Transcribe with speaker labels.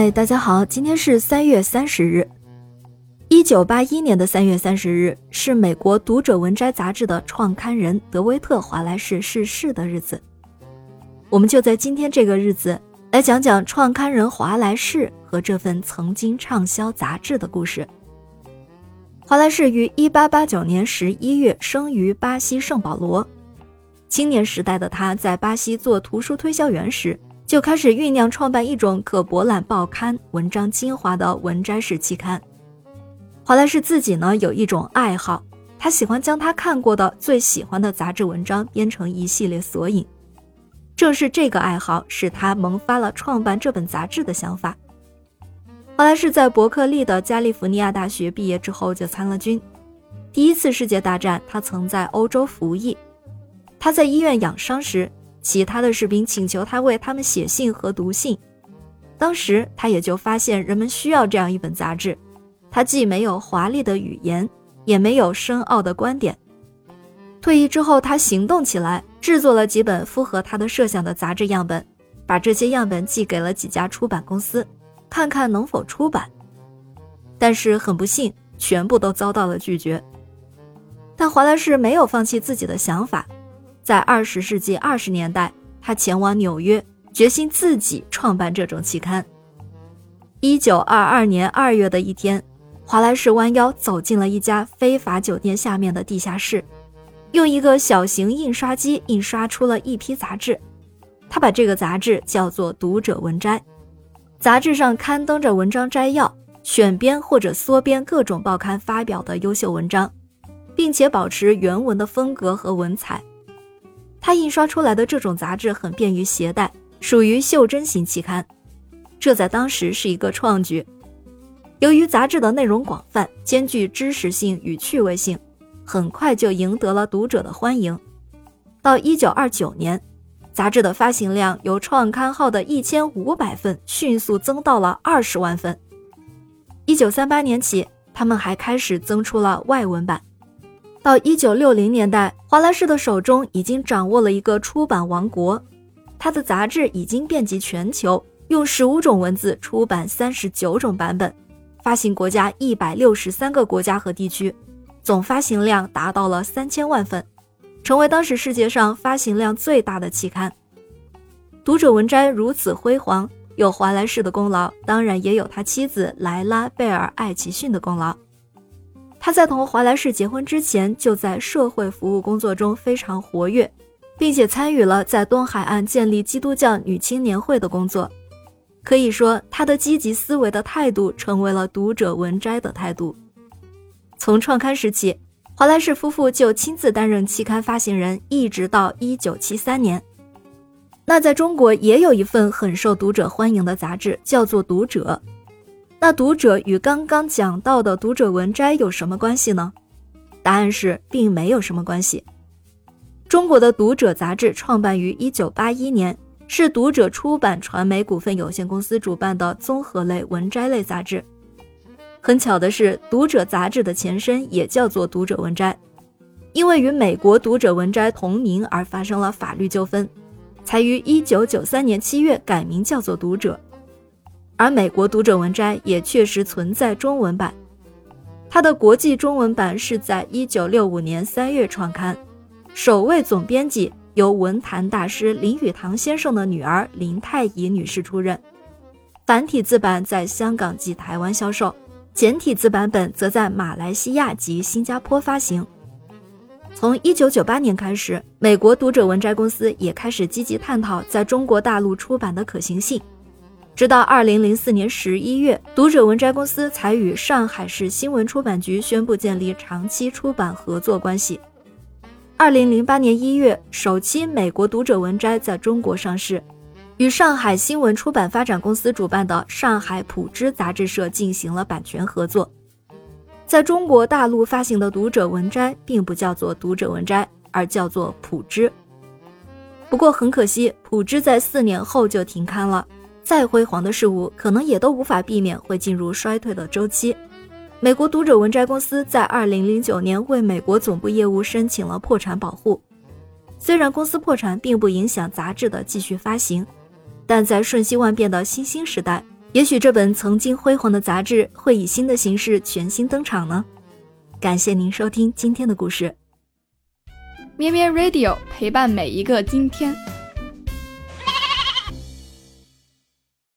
Speaker 1: 嗨，大家好，今天是三月三十日。一九八一年的三月三十日是美国《读者文摘》杂志的创刊人德维特·华莱士逝世的日子。我们就在今天这个日子来讲讲创刊人华莱士和这份曾经畅销杂志的故事。华莱士于一八八九年十一月生于巴西圣保罗。青年时代的他在巴西做图书推销员时，就开始酝酿创办一种可博览报刊文章精华的文摘式期刊。华莱士自己呢有一种爱好，他喜欢将他看过的最喜欢的杂志文章编成一系列索引。正是这个爱好使他萌发了创办这本杂志的想法。华莱士在伯克利的加利福尼亚大学毕业之后就参了军。第一次世界大战，他曾在欧洲服役。他在医院养伤时。其他的士兵请求他为他们写信和读信，当时他也就发现人们需要这样一本杂志。他既没有华丽的语言，也没有深奥的观点。退役之后，他行动起来，制作了几本符合他的设想的杂志样本，把这些样本寄给了几家出版公司，看看能否出版。但是很不幸，全部都遭到了拒绝。但华莱士没有放弃自己的想法。在二十世纪二十年代，他前往纽约，决心自己创办这种期刊。一九二二年二月的一天，华莱士弯腰走进了一家非法酒店下面的地下室，用一个小型印刷机印刷出了一批杂志。他把这个杂志叫做《读者文摘》，杂志上刊登着文章摘要、选编或者缩编各种报刊发表的优秀文章，并且保持原文的风格和文采。他印刷出来的这种杂志很便于携带，属于袖珍型期刊，这在当时是一个创举。由于杂志的内容广泛，兼具知识性与趣味性，很快就赢得了读者的欢迎。到1929年，杂志的发行量由创刊号的一千五百份迅速增到了二十万份。1938年起，他们还开始增出了外文版。到一九六零年代，华莱士的手中已经掌握了一个出版王国，他的杂志已经遍及全球，用十五种文字出版三十九种版本，发行国家一百六十三个国家和地区，总发行量达到了三千万份，成为当时世界上发行量最大的期刊。读者文摘如此辉煌，有华莱士的功劳，当然也有他妻子莱拉贝尔艾奇逊的功劳。他在同华莱士结婚之前，就在社会服务工作中非常活跃，并且参与了在东海岸建立基督教女青年会的工作。可以说，他的积极思维的态度成为了读者文摘的态度。从创刊时起，华莱士夫妇就亲自担任期刊发行人，一直到1973年。那在中国也有一份很受读者欢迎的杂志，叫做《读者》。那读者与刚刚讲到的读者文摘有什么关系呢？答案是并没有什么关系。中国的读者杂志创办于一九八一年，是读者出版传媒股份有限公司主办的综合类文摘类杂志。很巧的是，读者杂志的前身也叫做读者文摘，因为与美国读者文摘同名而发生了法律纠纷，才于一九九三年七月改名叫做读者。而美国读者文摘也确实存在中文版，它的国际中文版是在一九六五年三月创刊，首位总编辑由文坛大师林语堂先生的女儿林太乙女士出任。繁体字版在香港及台湾销售，简体字版本则在马来西亚及新加坡发行。从一九九八年开始，美国读者文摘公司也开始积极探讨在中国大陆出版的可行性。直到二零零四年十一月，读者文摘公司才与上海市新闻出版局宣布建立长期出版合作关系。二零零八年一月，首期美国读者文摘在中国上市，与上海新闻出版发展公司主办的上海普知杂志社进行了版权合作。在中国大陆发行的读者文摘并不叫做读者文摘，而叫做普知。不过很可惜，普知在四年后就停刊了。再辉煌的事物，可能也都无法避免会进入衰退的周期。美国读者文摘公司在二零零九年为美国总部业务申请了破产保护。虽然公司破产并不影响杂志的继续发行，但在瞬息万变的新兴时代，也许这本曾经辉煌的杂志会以新的形式全新登场呢？感谢您收听今天的故事，
Speaker 2: 咩咩 Radio 陪伴每一个今天。